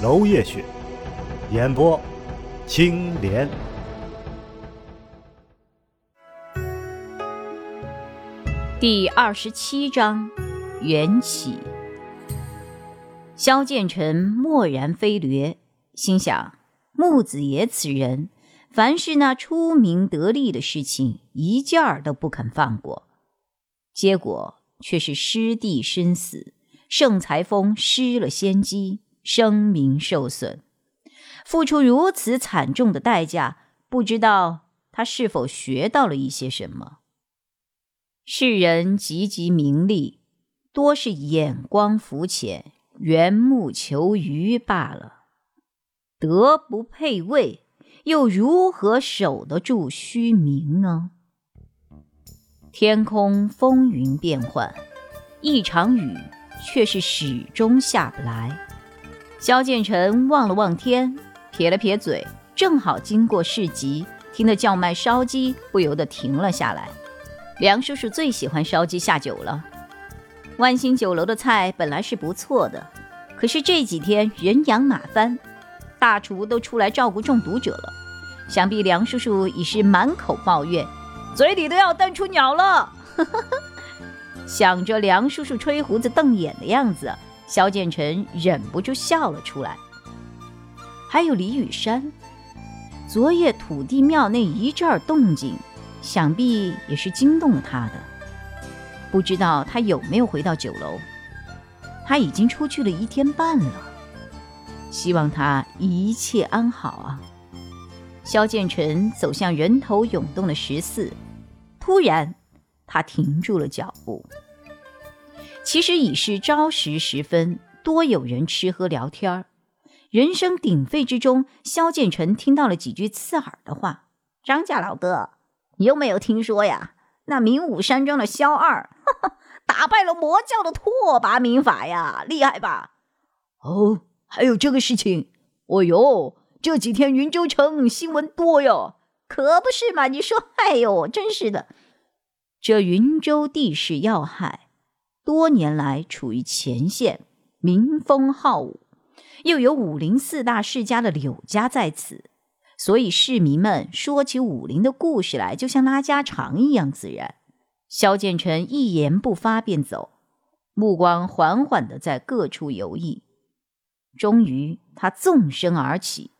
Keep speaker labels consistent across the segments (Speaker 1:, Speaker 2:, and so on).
Speaker 1: 楼夜雪，演播青莲。
Speaker 2: 第二十七章缘起。萧剑尘蓦然飞掠，心想：木子野此人，凡是那出名得利的事情，一件儿都不肯放过。结果却是失地身死，盛才峰失了先机。声名受损，付出如此惨重的代价，不知道他是否学到了一些什么。世人汲汲名利，多是眼光浮浅、缘木求鱼罢了。德不配位，又如何守得住虚名呢？天空风云变幻，一场雨却是始终下不来。萧建成望了望天，撇了撇嘴，正好经过市集，听得叫卖烧鸡，不由得停了下来。梁叔叔最喜欢烧鸡下酒了。万兴酒楼的菜本来是不错的，可是这几天人仰马翻，大厨都出来照顾中毒者了，想必梁叔叔已是满口抱怨，嘴里都要瞪出鸟了。想着梁叔叔吹胡子瞪眼的样子。萧剑尘忍不住笑了出来。还有李雨山，昨夜土地庙那一阵动静，想必也是惊动了他的。不知道他有没有回到酒楼？他已经出去了一天半了。希望他一切安好啊！萧剑尘走向人头涌动的十四，突然，他停住了脚步。其实已是朝时时分，多有人吃喝聊天儿。人声鼎沸之中，萧剑尘听到了几句刺耳的话：“张家老哥，你有没有听说呀？那明武山庄的萧二，哈哈，打败了魔教的拓跋明法呀，厉害吧？”“
Speaker 3: 哦，还有这个事情？哦哟，这几天云州城新闻多哟，
Speaker 2: 可不是嘛？你说，哎呦，真是的，这云州地势要害。”多年来处于前线，民风好武，又有武林四大世家的柳家在此，所以市民们说起武林的故事来，就像拉家常一样自然。萧剑尘一言不发便走，目光缓缓的在各处游弋。终于，他纵身而起，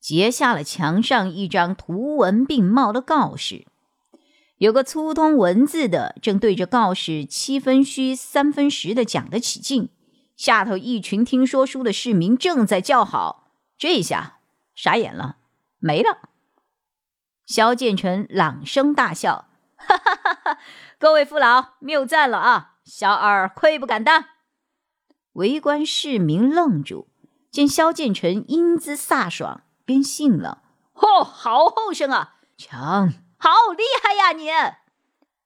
Speaker 2: 截下了墙上一张图文并茂的告示。有个粗通文字的，正对着告示七分虚三分实的讲得起劲，下头一群听说书的市民正在叫好，这下傻眼了，没了。萧剑尘朗声大笑：“哈哈哈哈！各位父老谬赞了啊，小二愧不敢当。”围观市民愣住，见萧剑尘英姿飒爽，便信了：“嚯，好后生啊，强！”好厉害呀！你，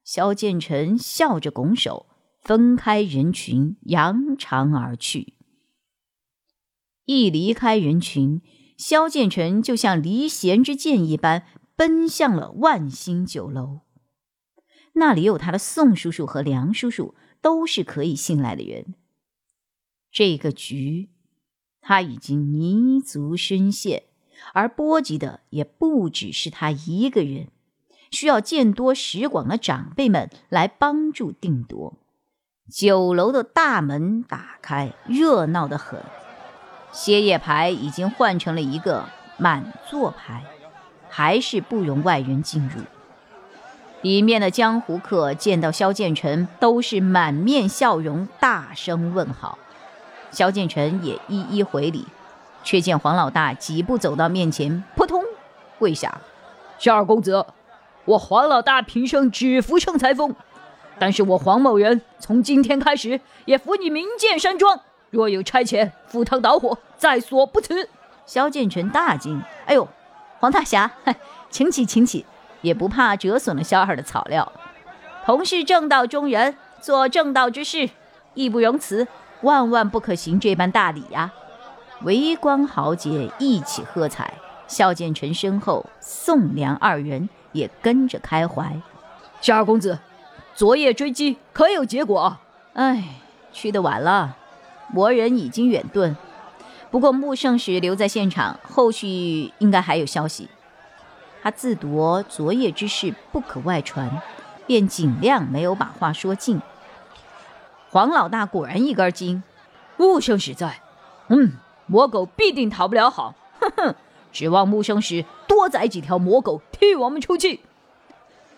Speaker 2: 萧剑尘笑着拱手，分开人群，扬长而去。一离开人群，萧剑尘就像离弦之箭一般，奔向了万兴酒楼。那里有他的宋叔叔和梁叔叔，都是可以信赖的人。这个局，他已经泥足深陷，而波及的也不只是他一个人。需要见多识广的长辈们来帮助定夺。酒楼的大门打开，热闹得很。歇业牌已经换成了一个满座牌，还是不容外人进入。里面的江湖客见到萧剑尘，都是满面笑容，大声问好。萧剑尘也一一回礼，却见黄老大几步走到面前，扑通跪下：“
Speaker 3: 萧二公子。”我黄老大平生只服盛裁风，但是我黄某人从今天开始也服你明剑山庄。若有差遣，赴汤蹈火，在所不辞。
Speaker 2: 萧剑臣大惊：“哎呦，黄大侠，请起，请起，也不怕折损了萧儿的草料。同是正道中人，做正道之事，义不容辞，万万不可行这般大礼呀！”围观豪杰一起喝彩，萧剑臣身后，宋梁二人也跟着开怀。
Speaker 3: 夏二公子，昨夜追击可有结果？
Speaker 2: 哎，去的晚了，魔人已经远遁。不过穆圣使留在现场，后续应该还有消息。他自夺昨夜之事不可外传，便尽量没有把话说尽。黄老大果然一根筋，
Speaker 3: 穆圣使在，嗯。魔狗必定讨不了好，哼哼！指望木生时多宰几条魔狗替我们出气。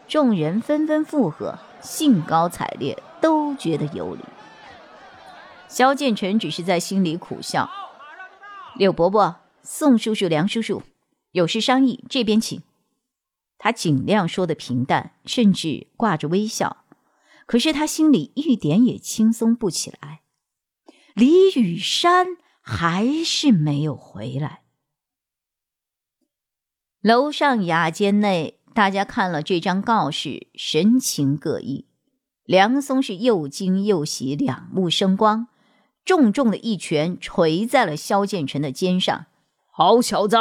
Speaker 2: 众人纷纷附和，兴高采烈，都觉得有理。萧建成只是在心里苦笑。柳伯伯、宋叔叔、梁叔叔，有事商议，这边请。他尽量说的平淡，甚至挂着微笑，可是他心里一点也轻松不起来。李雨山。还是没有回来。楼上雅间内，大家看了这张告示，神情各异。梁松是又惊又喜，两目生光，重重的一拳捶在了萧建成的肩上。
Speaker 3: 好小子，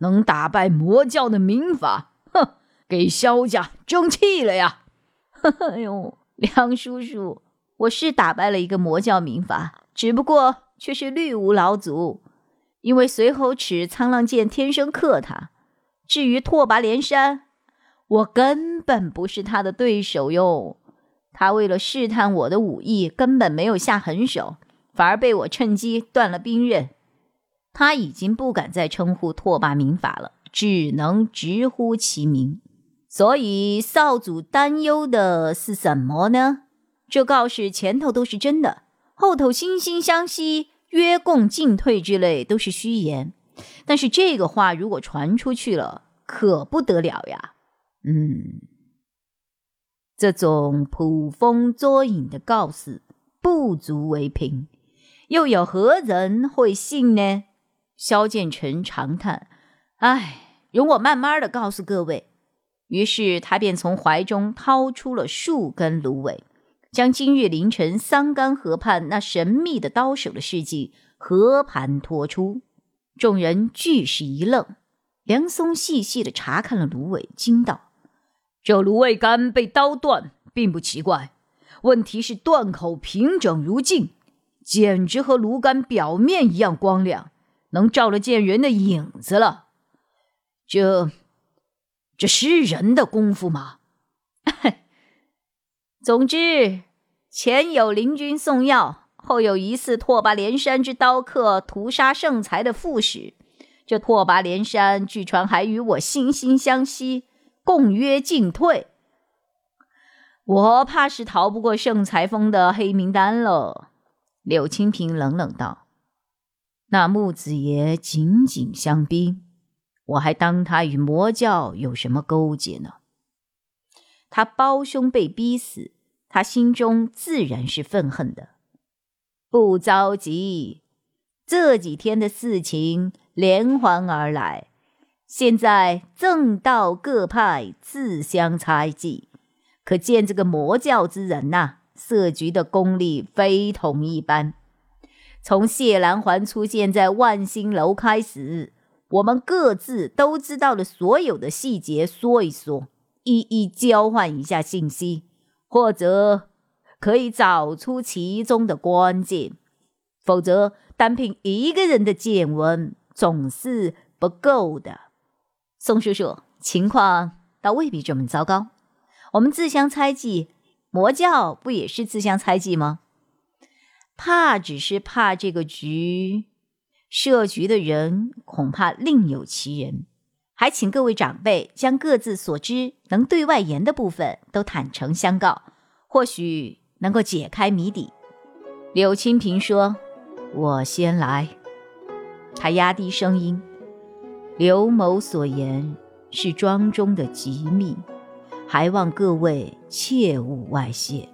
Speaker 3: 能打败魔教的民法，哼，给萧家争气了呀！
Speaker 2: 哎呦，梁叔叔，我是打败了一个魔教民法，只不过。却是绿无老祖，因为随侯尺沧浪剑天生克他。至于拓跋连山，我根本不是他的对手哟。他为了试探我的武艺，根本没有下狠手，反而被我趁机断了兵刃。他已经不敢再称呼拓跋明法了，只能直呼其名。所以少祖担忧的是什么呢？这告示前头都是真的，后头惺惺相惜。约共进退之类都是虚言，但是这个话如果传出去了，可不得了呀！嗯，这种捕风捉影的告示不足为凭，又有何人会信呢？萧建成长叹：“唉，容我慢慢的告诉各位。”于是他便从怀中掏出了数根芦苇。将今日凌晨桑干河畔那神秘的刀手的事迹和盘托出，众人俱是一愣。梁松细细的查看了芦苇，惊道：“
Speaker 3: 这芦苇杆被刀断，并不奇怪，问题是断口平整如镜，简直和芦杆表面一样光亮，能照得见人的影子了。这，这是人的功夫吗？”
Speaker 2: 总之，前有灵军送药，后有疑似拓跋连山之刀客屠杀圣才的副使。这拓跋连山据传还与我惺惺相惜，共约进退。我怕是逃不过圣裁封的黑名单了。柳清平冷冷道：“那木子爷紧紧相逼，我还当他与魔教有什么勾结呢？他胞兄被逼死。”他心中自然是愤恨的，不着急，这几天的事情连环而来，现在正道各派自相猜忌，可见这个魔教之人呐，设局的功力非同一般。从谢兰环出现在万兴楼开始，我们各自都知道了所有的细节，说一说，一一交换一下信息。或者可以找出其中的关键，否则单凭一个人的见闻总是不够的。宋叔叔，情况倒未必这么糟糕。我们自相猜忌，魔教不也是自相猜忌吗？怕只是怕这个局设局的人恐怕另有其人。还请各位长辈将各自所知能对外言的部分都坦诚相告，或许能够解开谜底。柳清平说：“我先来。”他压低声音：“刘某所言是庄中的机密，还望各位切勿外泄。”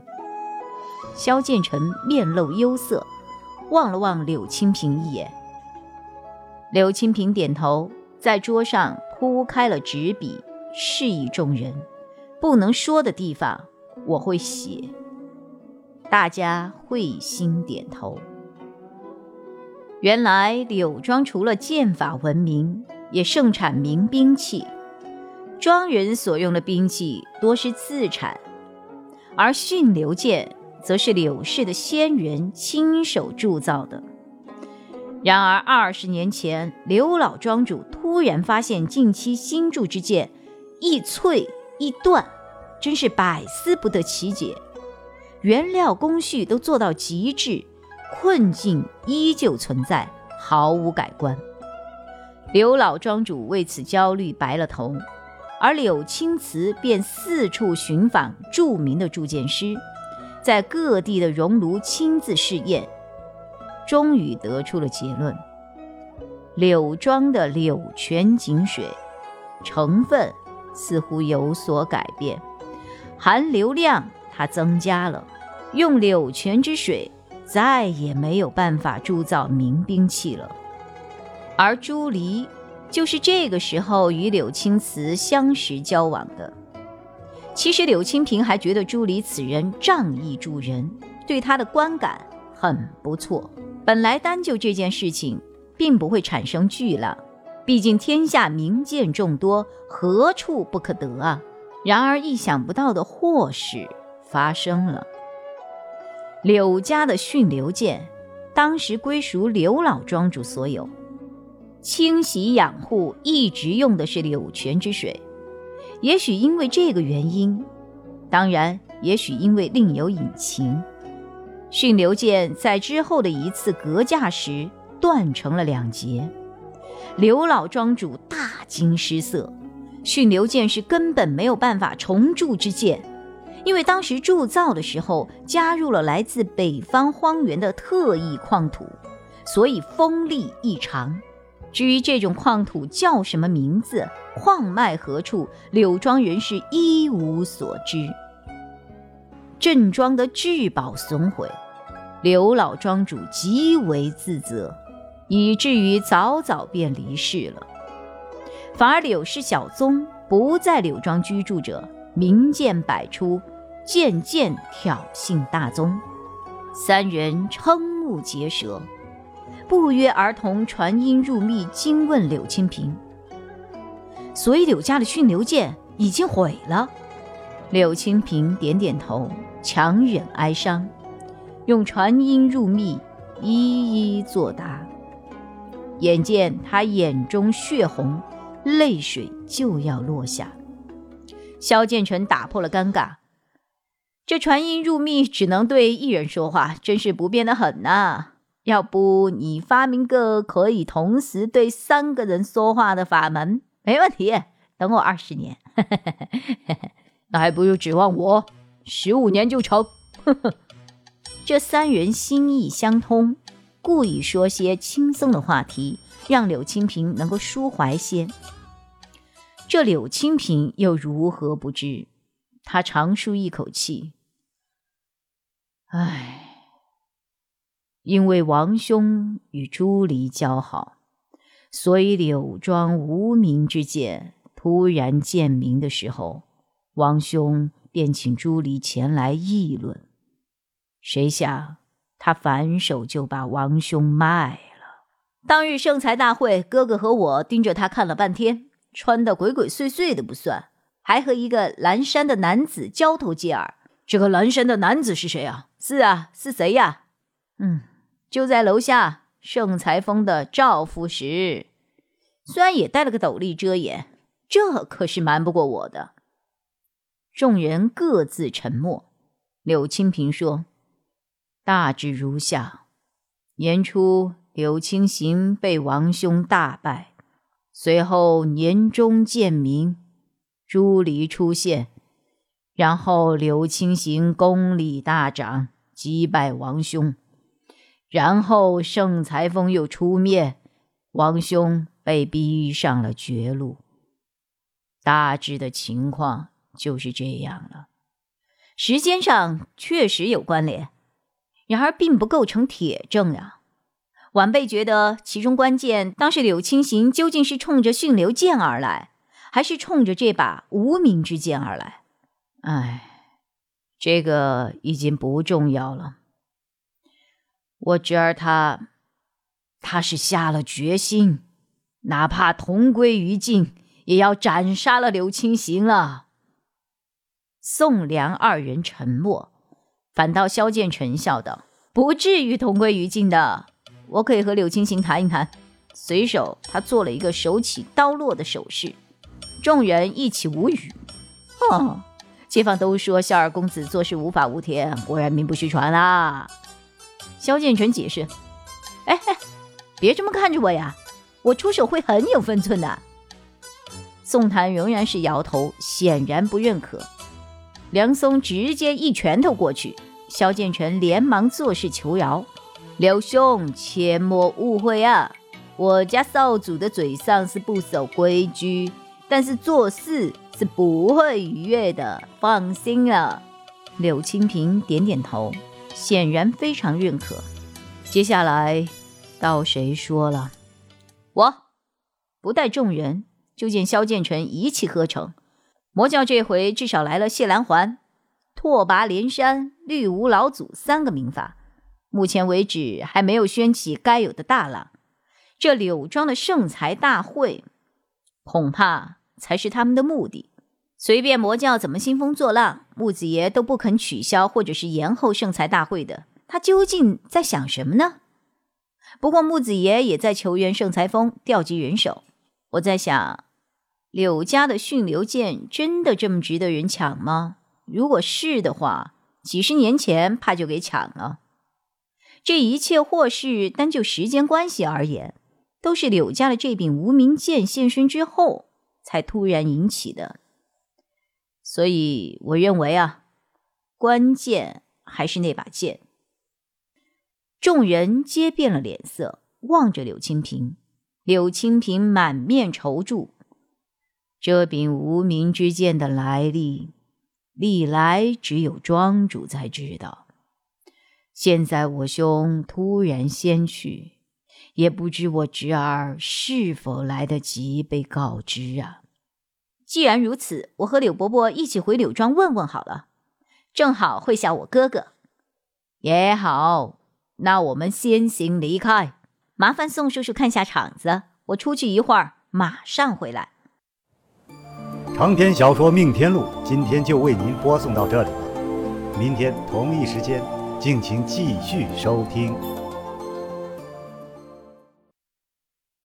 Speaker 2: 萧建成面露忧色：“望了望柳青平一眼。柳青平点头，在桌上铺开了纸笔，示意众人：不能说的地方我会写。大家会心点头。原来柳庄除了剑法闻名，也盛产名兵器。庄人所用的兵器多是自产，而驯流剑则是柳氏的先人亲手铸造的。然而二十年前，刘老庄主突然发现近期新铸之剑易脆易断，真是百思不得其解。原料工序都做到极致。困境依旧存在，毫无改观。刘老庄主为此焦虑，白了头。而柳青瓷便四处寻访著名的铸剑师，在各地的熔炉亲自试验，终于得出了结论：柳庄的柳泉井水成分似乎有所改变，含硫量它增加了，用柳泉之水。再也没有办法铸造明兵器了，而朱离就是这个时候与柳青瓷相识交往的。其实柳青平还觉得朱离此人仗义助人，对他的观感很不错。本来单就这件事情，并不会产生巨浪，毕竟天下名剑众多，何处不可得啊？然而意想不到的祸事发生了。柳家的驯流剑，当时归属刘老庄主所有，清洗养护一直用的是柳泉之水。也许因为这个原因，当然，也许因为另有隐情，驯流剑在之后的一次格架时断成了两截。刘老庄主大惊失色，驯流剑是根本没有办法重铸之剑。因为当时铸造的时候加入了来自北方荒原的特异矿土，所以锋利异常。至于这种矿土叫什么名字，矿脉何处，柳庄人是一无所知。镇庄的至宝损毁，刘老庄主极为自责，以至于早早便离世了。反而柳氏小宗不在柳庄居住者。名剑百出，渐渐挑衅大宗，三人瞠目结舌，不约而同传音入密，惊问柳青平。所以柳家的驯流剑已经毁了。柳青平点点头，强忍哀伤，用传音入密一一作答。眼见他眼中血红，泪水就要落下。萧剑成打破了尴尬，这传音入密只能对一人说话，真是不便的很呐。要不你发明个可以同时对三个人说话的法门？没问题，等我二十年。
Speaker 3: 那还不如指望我十五年就成。
Speaker 2: 这三人心意相通，故意说些轻松的话题，让柳青平能够舒怀些。这柳青平又如何不知？他长舒一口气，唉，因为王兄与朱离交好，所以柳庄无名之剑突然见名的时候，王兄便请朱离前来议论。谁想他反手就把王兄卖了。当日盛才大会，哥哥和我盯着他看了半天。穿的鬼鬼祟祟的不算，还和一个蓝衫的男子交头接耳。
Speaker 3: 这个蓝衫的男子是谁啊？
Speaker 2: 是啊，是谁呀？嗯，就在楼下盛才峰的赵副使，虽然也戴了个斗笠遮掩，这可是瞒不过我的。众人各自沉默。柳青平说：“大致如下：年初，柳青行被王兄大败。”随后年终见明，朱离出现，然后柳青行功力大涨，击败王兄，然后盛才峰又出面，王兄被逼上了绝路。大致的情况就是这样了，时间上确实有关联，然而并不构成铁证呀。晚辈觉得其中关键当是柳青行究竟是冲着驯流剑而来，还是冲着这把无名之剑而来？
Speaker 3: 唉，这个已经不重要了。我侄儿他，他是下了决心，哪怕同归于尽，也要斩杀了柳青行了。
Speaker 2: 宋梁二人沉默，反倒萧剑尘笑道：“不至于同归于尽的，我可以和柳青行谈一谈。”随手他做了一个手起刀落的手势，众人一起无语。哦，街坊都说萧二公子做事无法无天，果然名不虚传啊。萧剑尘解释：“哎，别这么看着我呀，我出手会很有分寸的。”宋檀仍然是摇头，显然不认可。梁松直接一拳头过去，萧剑尘连忙作势求饶：“刘兄，切莫误会啊，我家少主的嘴上是不守规矩，但是做事是不会逾越的，放心了。”柳清平点点头。显然非常认可。接下来到谁说了？我不带众人，就见萧剑尘一气呵成。魔教这回至少来了谢兰环、拓跋连山、绿芜老祖三个名法，目前为止还没有掀起该有的大浪。这柳庄的圣才大会，恐怕才是他们的目的。随便魔教怎么兴风作浪，木子爷都不肯取消或者是延后圣才大会的。他究竟在想什么呢？不过木子爷也在求援圣裁峰，调集人手。我在想，柳家的驯流剑真的这么值得人抢吗？如果是的话，几十年前怕就给抢了。这一切祸事单就时间关系而言，都是柳家的这柄无名剑现身之后才突然引起的。所以，我认为啊，关键还是那把剑。众人皆变了脸色，望着柳青平。柳青平满面愁注。这柄无名之剑的来历，历来只有庄主才知道。现在我兄突然先去，也不知我侄儿是否来得及被告知啊。既然如此，我和柳伯伯一起回柳庄问问好了，正好会下我哥哥。也好，那我们先行离开，麻烦宋叔叔看下场子，我出去一会儿，马上回来。
Speaker 1: 长篇小说《命天录》今天就为您播送到这里了，明天同一时间，敬请继续收听。